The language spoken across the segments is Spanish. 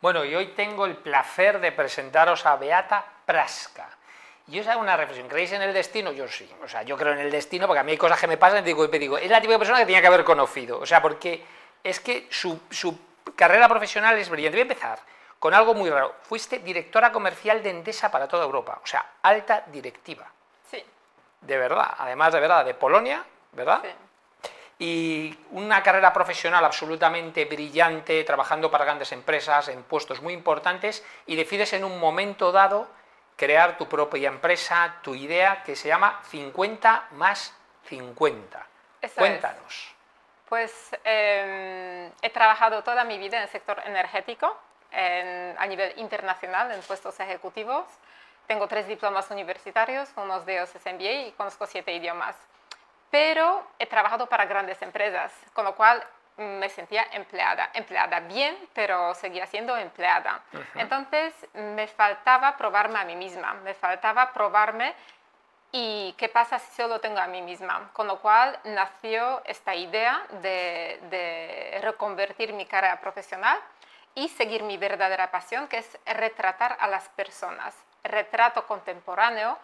Bueno, y hoy tengo el placer de presentaros a Beata Praska. Y os hago una reflexión, ¿creéis en el destino? Yo sí, o sea, yo creo en el destino porque a mí hay cosas que me pasan y digo, y digo es la típica persona que tenía que haber conocido, o sea, porque es que su, su carrera profesional es brillante. Voy a empezar con algo muy raro. Fuiste directora comercial de Endesa para toda Europa, o sea, alta directiva. Sí. De verdad, además de verdad, de Polonia, ¿verdad? Sí. Y una carrera profesional absolutamente brillante, trabajando para grandes empresas, en puestos muy importantes, y decides en un momento dado crear tu propia empresa, tu idea, que se llama 50 más 50. Eso es. Cuéntanos. Pues eh, he trabajado toda mi vida en el sector energético, en- a nivel internacional, en puestos ejecutivos. Tengo tres diplomas universitarios, unos de ellos es MBA y conozco siete idiomas. Pero he trabajado para grandes empresas, con lo cual me sentía empleada. Empleada bien, pero seguía siendo empleada. Entonces me faltaba probarme a mí misma, me faltaba probarme ¿Y qué pasa si solo tengo a mí misma? Con lo cual nació esta idea de, de reconvertir mi carrera profesional y seguir mi verdadera pasión, que es retratar a las personas. Retrato contemporáneo,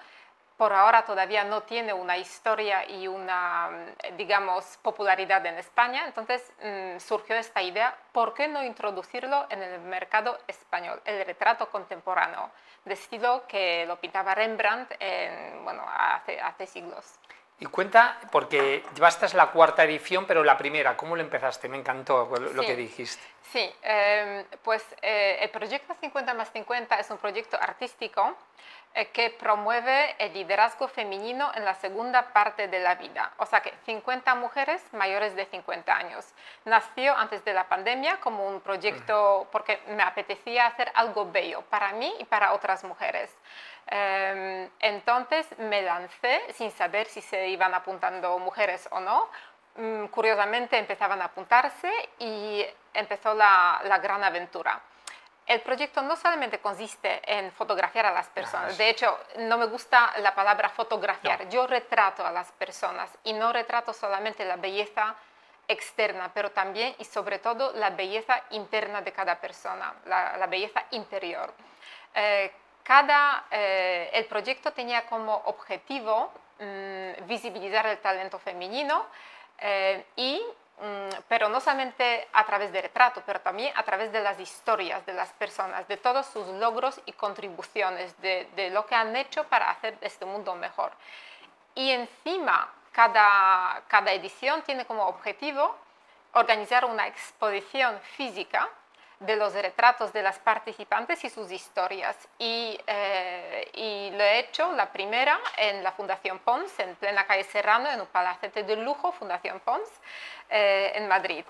por ahora todavía no tiene una historia y una, mm, digamos, popularidad en España, entonces mm, surgió esta idea, ¿por qué no introducirlo en el mercado español? El retrato contemporáneo, de estilo que lo pintaba Rembrandt en, bueno, hace, hace siglos. Y cuenta, porque llevaste la cuarta edición, pero la primera, ¿cómo lo empezaste? Me encantó lo Sí. que dijiste. Sí, eh, pues eh, el proyecto 50 más 50 es un proyecto artístico eh, que promueve el liderazgo femenino en la segunda parte de la vida. O sea que 50 mujeres mayores de 50 años. Nació antes de la pandemia como un proyecto porque me apetecía hacer algo bello para mí y para otras mujeres. Eh, entonces me lancé sin saber si se iban apuntando mujeres o no. Mm, Curiosamente empezaban a apuntarse y empezó la, la gran aventura. El proyecto no solamente consiste en fotografiar a las personas, de hecho no me gusta la palabra fotografiar, No. yo retrato a las personas y no retrato solamente la belleza externa, pero también y sobre todo la belleza interna de cada persona, la, la belleza interior. Eh, cada, eh, el proyecto tenía como objetivo mm, visibilizar el talento femenino eh, y mm, pero no solamente a través de retrato, pero también a través de las historias de las personas, de todos sus logros y contribuciones, de, de lo que han hecho para hacer este mundo mejor. Y encima, cada, cada edición tiene como objetivo organizar una exposición física de los retratos de las participantes y sus historias. Y, eh, y lo he hecho la primera en la Fundación Pons, en plena calle Serrano, en un palacete de lujo, Fundación Pons, eh, en Madrid.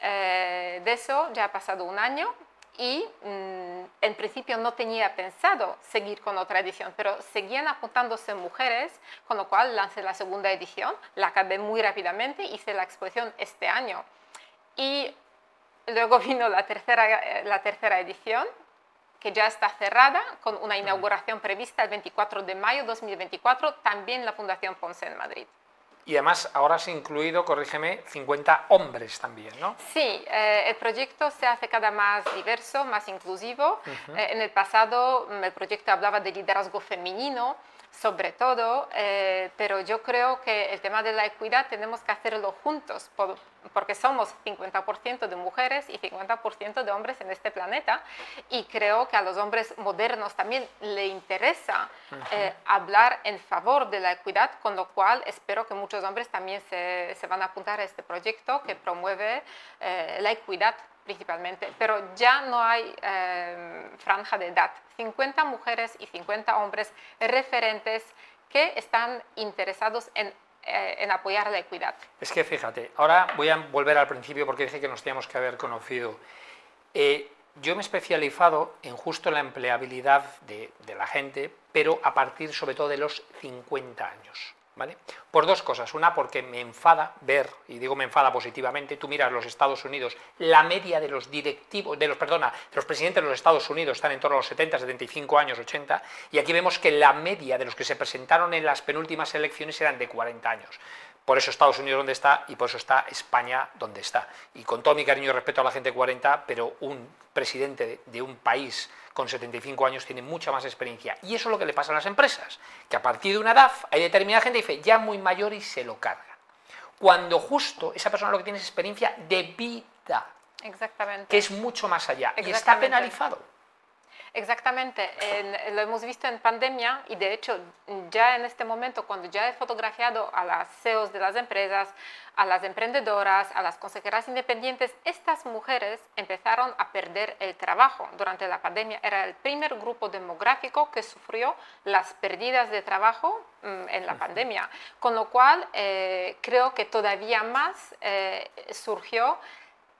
Eh, de eso ya ha pasado un año y mm, en principio no tenía pensado seguir con otra edición, pero seguían apuntándose mujeres, con lo cual lancé la segunda edición, la acabé muy rápidamente, hice la exposición este año. Y luego vino la tercera, eh, la tercera edición, que ya está cerrada, con una inauguración prevista el 24 de mayo de 2024, también la Fundación Ponce en Madrid. Y además ahora has incluido, corrígeme, 50 hombres también, ¿no? Sí, eh, el proyecto se hace cada más diverso, más inclusivo. Eh, en el pasado mm, el proyecto hablaba de liderazgo femenino, sobre todo, eh, pero yo creo que el tema de la equidad tenemos que hacerlo juntos, por- porque somos 50% de mujeres y 50% de hombres en este planeta, y creo que a los hombres modernos también le interesa eh, hablar en favor de la equidad, con lo cual espero que muchos hombres también se, se van a apuntar a este proyecto que promueve eh, la equidad principalmente, pero ya no hay franja de edad. 50 mujeres y 50 hombres referentes que están interesados en, eh, en apoyar la equidad. Es que fíjate, ahora voy a volver al principio porque dije que nos teníamos que haber conocido. Eh, yo me he especializado en justo la empleabilidad de, de la gente, pero a partir sobre todo de los 50 años. Por dos cosas. Una, porque me enfada ver, y digo me enfada positivamente, tú miras los Estados Unidos, la media de los directivos, de los, perdona, de los presidentes de los Estados Unidos están en torno a los 70, 75 años, 80, y aquí vemos que la media de los que se presentaron en las penúltimas elecciones eran de 40 años. Por eso Estados Unidos donde está y por eso está España donde está. Y con todo mi cariño y respeto a la gente 40, pero un presidente de un país con 75 años tiene mucha más experiencia. Y eso es lo que le pasa a las empresas, que a partir de una edad hay determinada gente que dice, ya muy mayor y se lo carga. Cuando justo esa persona lo que tiene es experiencia de vida. Exactamente. Que es mucho más allá. Y está penalizado. Exactamente, lo hemos visto en pandemia y de hecho ya en este momento cuando ya he fotografiado a las CEOs de las empresas, a las emprendedoras, a las consejeras independientes, estas mujeres empezaron a perder el trabajo. Durante la pandemia. Era el primer grupo demográfico que sufrió las pérdidas de trabajo mm, en la pandemia, con lo cual eh, creo que todavía más eh, surgió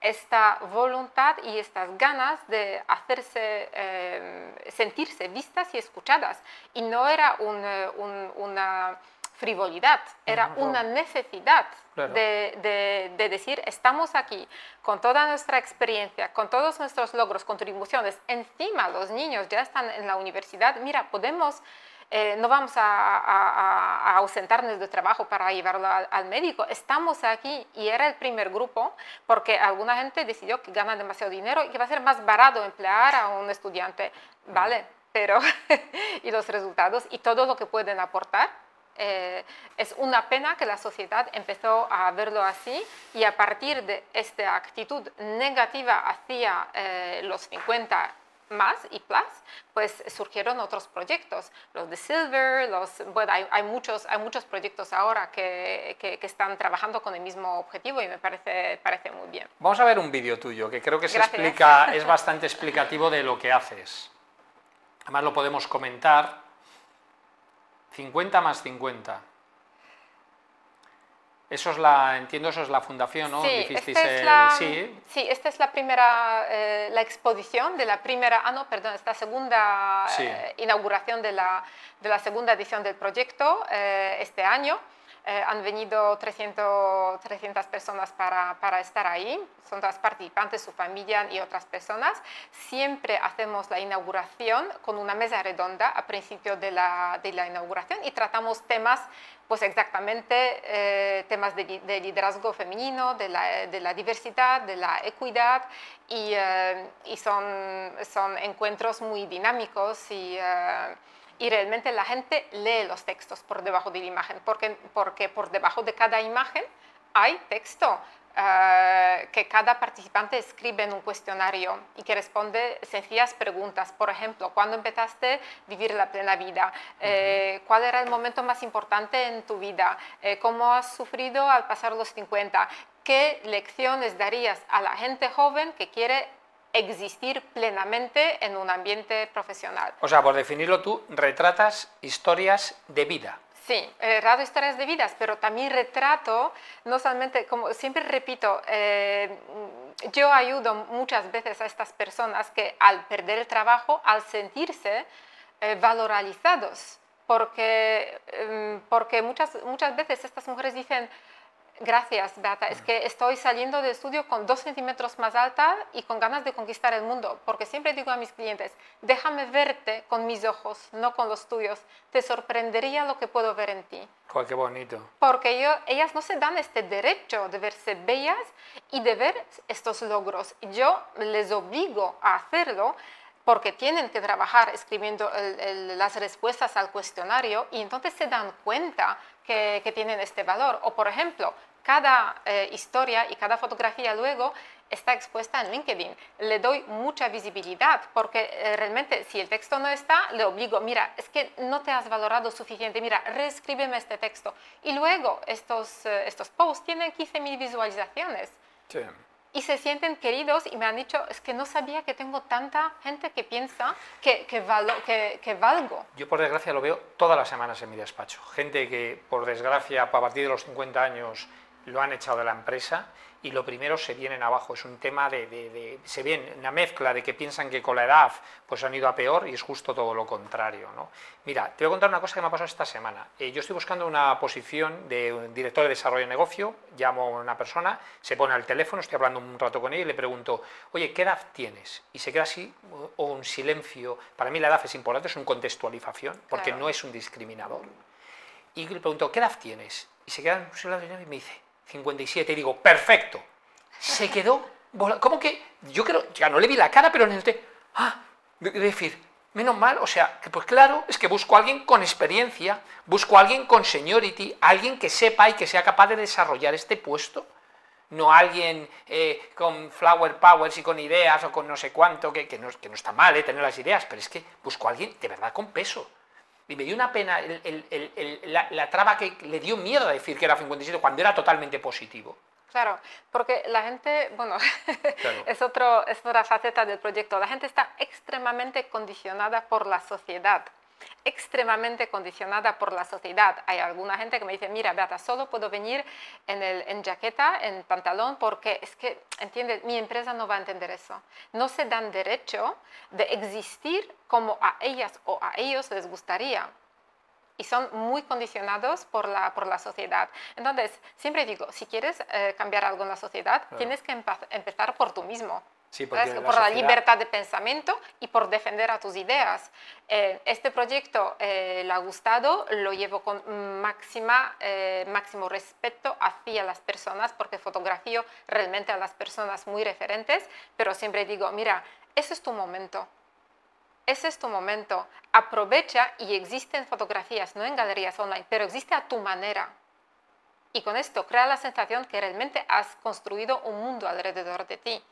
esta voluntad y estas ganas de hacerse, eh, sentirse vistas y escuchadas. Y no era eh, una frivolidad, era una necesidad de, de, decir, estamos aquí con toda nuestra experiencia, con todos nuestros logros, contribuciones, encima los niños ya están en la universidad, mira, podemos eh, no vamos a, ausentarnos de trabajo para llevarlo al, médico. Estamos aquí y era el primer grupo porque alguna gente decidió que gana demasiado dinero y que va a ser más barato emplear a un estudiante. Vale, pero y los resultados y todo lo que pueden aportar. Eh, es una pena que la sociedad empezó a verlo así y a partir de esta actitud negativa hacia eh, los 50 más y plus, pues surgieron otros proyectos, los de Silver, los, bueno, hay, muchos, hay muchos proyectos ahora que, que, están trabajando con el mismo objetivo y me parece, parece muy bien. Vamos a ver un vídeo tuyo que creo que se explica, es bastante explicativo de lo que haces. Además lo podemos comentar. 50 más 50. Eso es la, entiendo, eso es la fundación, ¿no? Sí, esta es la, sí. esta es la primera, eh, la exposición de la primera, ah, no, perdón, esta segunda eh, inauguración de la, de la, segunda edición del proyecto eh, este año. Eh, han venido 300, 300 personas para, para, estar ahí, son todas participantes, su familia y otras personas. Siempre hacemos la inauguración con una mesa redonda a principio de la, de la inauguración y tratamos temas, pues exactamente eh, temas de, liderazgo femenino, de la, de la, diversidad, de la equidad y, eh, y son, son encuentros muy dinámicos y y realmente la gente lee los textos por debajo de la imagen, porque, porque por debajo de cada imagen hay texto eh, que cada participante escribe en un cuestionario y que responde sencillas preguntas. Por ejemplo, ¿cuándo empezaste a vivir la plena vida? Eh, ¿Cuál era el momento más importante en tu vida? Eh, ¿Cómo has sufrido al pasar los 50? ¿Qué lecciones darías a la gente joven que quiere existir plenamente en un ambiente profesional. O sea, por definirlo tú, retratas historias de vida. Sí, retrato historias de vidas, pero también retrato, no solamente, como siempre repito, eh, yo ayudo muchas veces a estas personas que al perder el trabajo, al sentirse eh, valorizados, porque, em, porque muchas, muchas veces estas mujeres dicen, Gracias, Beata. Es que estoy saliendo del estudio con dos centímetros más alta y con ganas de conquistar el mundo, porque siempre digo a mis clientes, déjame verte con mis ojos, no con los tuyos. Te sorprendería lo que puedo ver en ti. qué bonito. Porque yo, ellas no se dan este derecho de verse bellas y de ver estos logros. Yo les obligo a hacerlo porque tienen que trabajar escribiendo las respuestas al cuestionario y entonces se dan cuenta que, que tienen este valor. O por ejemplo, cada eh, historia y cada fotografía luego está expuesta en LinkedIn. Le doy mucha visibilidad porque eh, realmente si el texto no está, le obligo, mira, es que no te has valorado suficiente, mira, reescríbeme este texto. Y luego estos, eh, estos posts tienen 15.000 visualizaciones. Sí. Y se sienten queridos y me han dicho, es que no sabía que tengo tanta gente que piensa que, que, que, que valgo. Yo por desgracia lo veo todas las semanas en mi despacho. Gente que por desgracia a partir de los 50 años lo han echado de la empresa y lo primero se vienen abajo. Es un tema de, se viene una mezcla de que piensan que con la edad pues han ido a peor y es justo todo lo contrario. ¿no? Mira, te voy a contar una cosa que me ha pasado esta semana. Eh, yo estoy buscando una posición de un director de desarrollo de negocio, llamo a una persona, se pone al teléfono, estoy hablando un rato con ella y le pregunto, oye, ¿qué edad tienes? Y se queda así, o un silencio. Para mí la edad es importante, es una contextualización, porque no es un discriminador. Y le pregunto, ¿qué edad tienes? y se queda en lado y me dice, 57, y digo, perfecto. Se quedó, ¿cómo que? Yo creo, ya no le vi la cara, pero en el ah, decir, menos mal, o sea, que pues claro, es que busco a alguien con experiencia, busco a alguien con seniority, alguien que sepa y que sea capaz de desarrollar este puesto no alguien eh, con flower powers y con ideas o con no sé cuánto, que, que, no, que no, está mal eh, tener las ideas, pero es que busco a alguien de verdad con peso. Y me dio una pena la, traba que le dio miedo a decir que era 57 cuando era totalmente positivo. Claro, porque la gente, bueno, es, otro, es otra faceta del proyecto. La gente está extremadamente condicionada por la sociedad extremadamente condicionada por la sociedad. Hay alguna gente que me dice, mira, Beata, solo puedo venir en, el, en jaqueta, en pantalón, porque es que, ¿entiendes? Mi empresa no va a entender eso. No se dan derecho de existir como a ellas o a ellos les gustaría. Y son muy condicionados por la, por la sociedad. Entonces, siempre digo, si quieres eh, cambiar algo en la sociedad, tienes que empezar por tú mismo por la libertad de pensamiento y por defender a tus ideas. Eh, este proyecto eh, le ha gustado, lo llevo con máxima, eh, máximo respeto hacia las personas porque fotografío realmente a las personas muy referentes, pero siempre digo, mira, ese es tu momento. Ese es tu momento. Aprovecha y existen fotografías, no en galerías online, pero existe a tu manera. Y con esto crea la sensación que realmente has construido un mundo alrededor de ti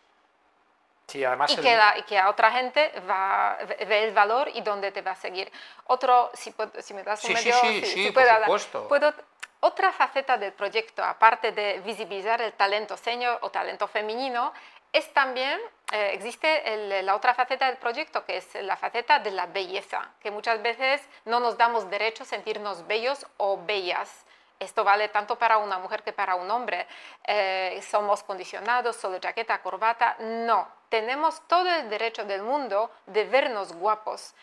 y, que y, que a otra gente va, ve el valor y dónde te va a seguir. Otro, si, si me das un medio, sí, sí, por supuesto. Puedo, otra faceta del proyecto, aparte de visibilizar el talento senior o talento femenino, es también, eh, existe la otra faceta del proyecto, que es la faceta de la belleza, que muchas veces no nos damos derecho a sentirnos bellos o bellas. Esto vale tanto para una mujer que para un hombre. Eh, somos condicionados, solo jaqueta, corbata. No, tenemos todo el derecho del mundo de vernos guapos.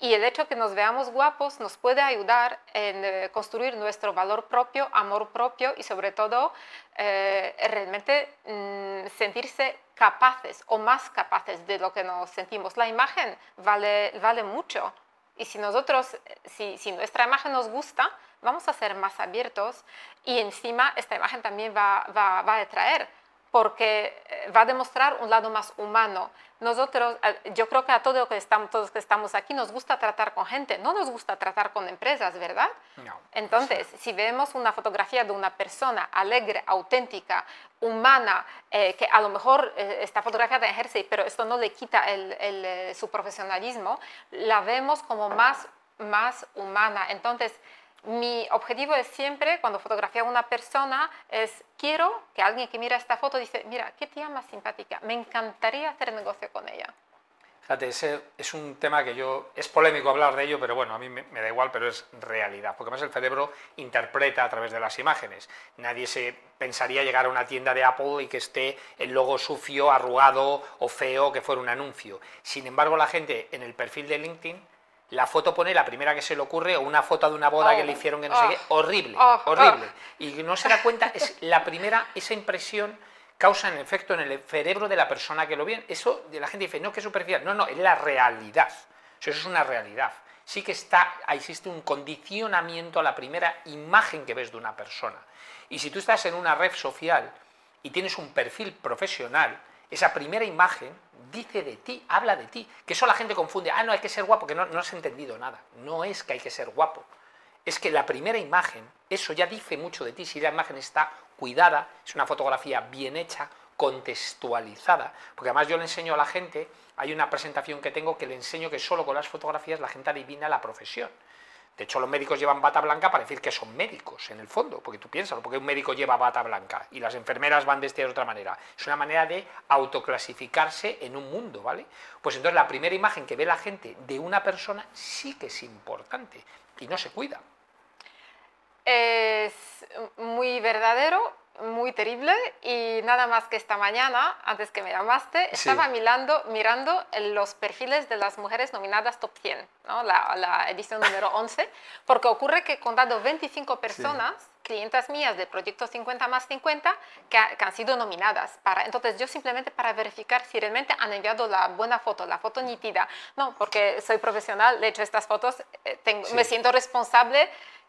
Y el hecho que nos veamos guapos nos puede ayudar en eh, construir nuestro valor propio, amor propio y sobre todo eh, realmente mm, sentirse capaces o más capaces de lo que nos sentimos. La imagen vale, vale mucho. Y si nosotros, si, nuestra imagen nos gusta, vamos a ser más abiertos y encima esta imagen también va a atraer porque eh, va a demostrar un lado más humano. Nosotros, eh, yo creo que a todos, que estamos, todos que estamos aquí nos gusta tratar con gente, no nos gusta tratar con empresas, ¿verdad? No. Entonces, si vemos una fotografía de una persona alegre, auténtica, humana, eh, que a lo mejor está fotografiada en jersey, pero esto no le quita el, su profesionalismo, la vemos como más, más humana. Entonces, mi objetivo es siempre, cuando fotografía a una persona, es quiero que alguien que mira esta foto dice, mira, qué tía más simpática, me encantaría hacer negocio con ella. Fíjate, es un tema que yo, es polémico hablar de ello, pero bueno, a mí me, da igual, pero es realidad, porque además el cerebro interpreta a través de las imágenes. Nadie se pensaría llegar a una tienda de Apple y que esté el logo sucio, arrugado o feo, que fuera un anuncio. Sin embargo, la gente en el perfil de LinkedIn la foto pone la primera que se le ocurre o una foto de una boda que le oh, hicieron que no sé oh, qué, horrible, oh, horrible. Y no se da cuenta, es la primera, esa impresión causa en efecto en el cerebro de la persona que lo ve. Eso de la gente dice, no, que superficial. No, no, es la realidad. Eso es una realidad. Sí que está, existe un condicionamiento a la primera imagen que ves de una persona. Y si tú estás en una red social y tienes un perfil profesional, esa primera imagen dice de ti, habla de ti. Que eso la gente confunde, ah, no, hay que ser guapo, que no, no has entendido nada. No es que hay que ser guapo. Es que la primera imagen, eso ya dice mucho de ti. Si la imagen está cuidada, es una fotografía bien hecha, contextualizada. Porque además yo le enseño a la gente, hay una presentación que tengo que le enseño que solo con las fotografías la gente adivina la profesión. De hecho, los médicos llevan bata blanca para decir que son médicos, en el fondo, porque tú piensas, porque un médico lleva bata blanca y las enfermeras van de otra manera. Es una manera de autoclasificarse en un mundo, ¿vale? Pues entonces la primera imagen que ve la gente de una persona sí que es importante y no se cuida. Es muy verdadero muy terrible y nada más que esta mañana, antes que me llamaste, estaba mirando, mirando los perfiles de las mujeres nominadas Top 100, ¿no? la, la, edición número 11, porque ocurre que he contado 25 personas, clientas mías del proyecto 50 más 50, que, han sido nominadas. Para, entonces yo simplemente para verificar si realmente han enviado la buena foto, la foto nítida, no, porque soy profesional, de hecho estas fotos, eh, tengo, me siento responsable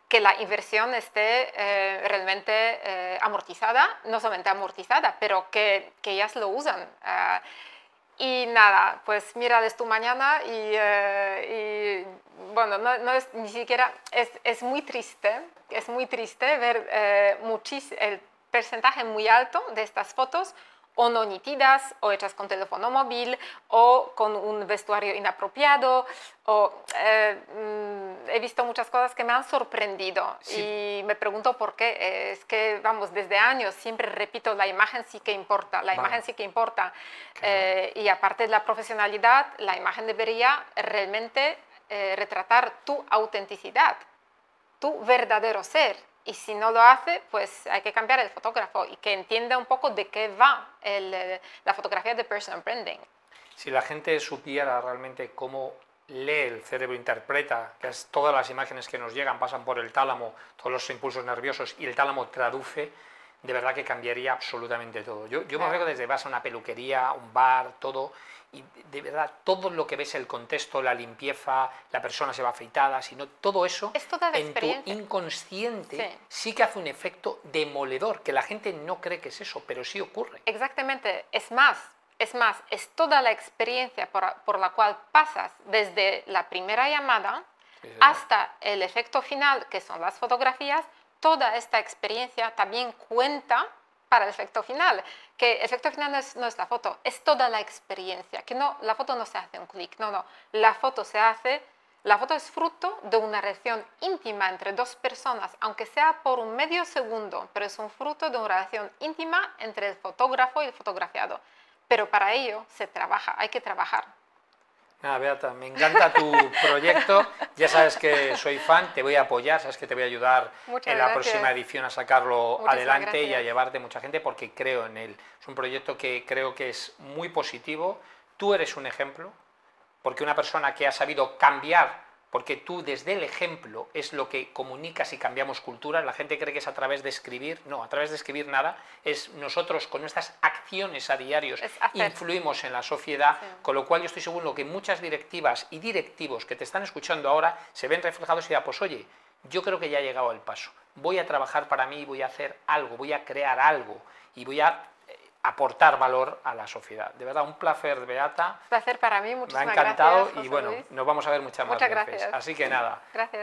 que la inversión esté eh, realmente eh, amortizada, no solamente amortizada, pero que, que ellas lo usan. Ah, y nada, pues mírales tú mañana y, y bueno, no, no, es ni siquiera, es, es, muy triste, es muy triste ver muchis, el porcentaje muy alto de estas fotos o no nítidas, o hechas con teléfono móvil, o con un vestuario inapropiado, o eh, mm, he visto muchas cosas que me han sorprendido. Y me pregunto por qué. Es que, vamos, desde años siempre repito, la imagen sí que importa, la imagen sí que importa. Eh, y aparte de la profesionalidad, la imagen debería realmente eh, retratar tu autenticidad, tu verdadero ser y si no lo hace, pues hay que cambiar el fotógrafo y que entienda un poco de qué va el, la fotografía de personal branding. Si la gente supiera realmente cómo lee el cerebro, interpreta, que es todas las imágenes que nos llegan pasan por el tálamo, todos los impulsos nerviosos y el tálamo traduce, de verdad que cambiaría absolutamente todo. Yo, yo me veo desde vas a una peluquería, un bar, todo, y de verdad todo lo que ves, el contexto, la limpieza, la persona se va afeitada, sino todo eso en tu inconsciente sí. que hace un efecto demoledor, que la gente no cree que es eso, pero sí ocurre. Exactamente, es más, es más, es toda la experiencia por, por la cual pasas desde la primera llamada hasta el efecto final, que son las fotografías, toda esta experiencia también cuenta para el efecto final, que el efecto final no es, la foto, es toda la experiencia, que no, la foto no se hace un clic, no, no, la foto se hace, la foto es fruto de una relación íntima entre dos personas, aunque sea por un medio segundo, pero es un fruto de una relación íntima entre el fotógrafo y el fotografiado. Pero para ello se trabaja, hay que trabajar. Nada, Beata, me encanta tu proyecto. Ya sabes que soy fan, te voy a apoyar, sabes que te voy a ayudar en la próxima edición a sacarlo adelante y a llevarte mucha gente porque creo en él. Es un proyecto que creo que es muy positivo. Tú eres un ejemplo, porque una persona que ha sabido cambiar porque tú desde el ejemplo es lo que comunicas y cambiamos cultura. La gente cree que es a través de escribir, no, a través de escribir nada, es nosotros con nuestras acciones a diarios influimos en la sociedad, con lo cual yo estoy seguro que muchas directivas y directivos que te están escuchando ahora se ven reflejados y dirán, pues oye, yo creo que ya ha llegado el paso, voy a trabajar para mí, voy a hacer algo, voy a crear algo y voy a aportar valor a la sociedad. De verdad, un placer, Beata. Placer para mí, muchísimas gracias. Me ha encantado y bueno, nos vamos a ver muchas, muchas más gracias. veces. Así que nada. Gracias.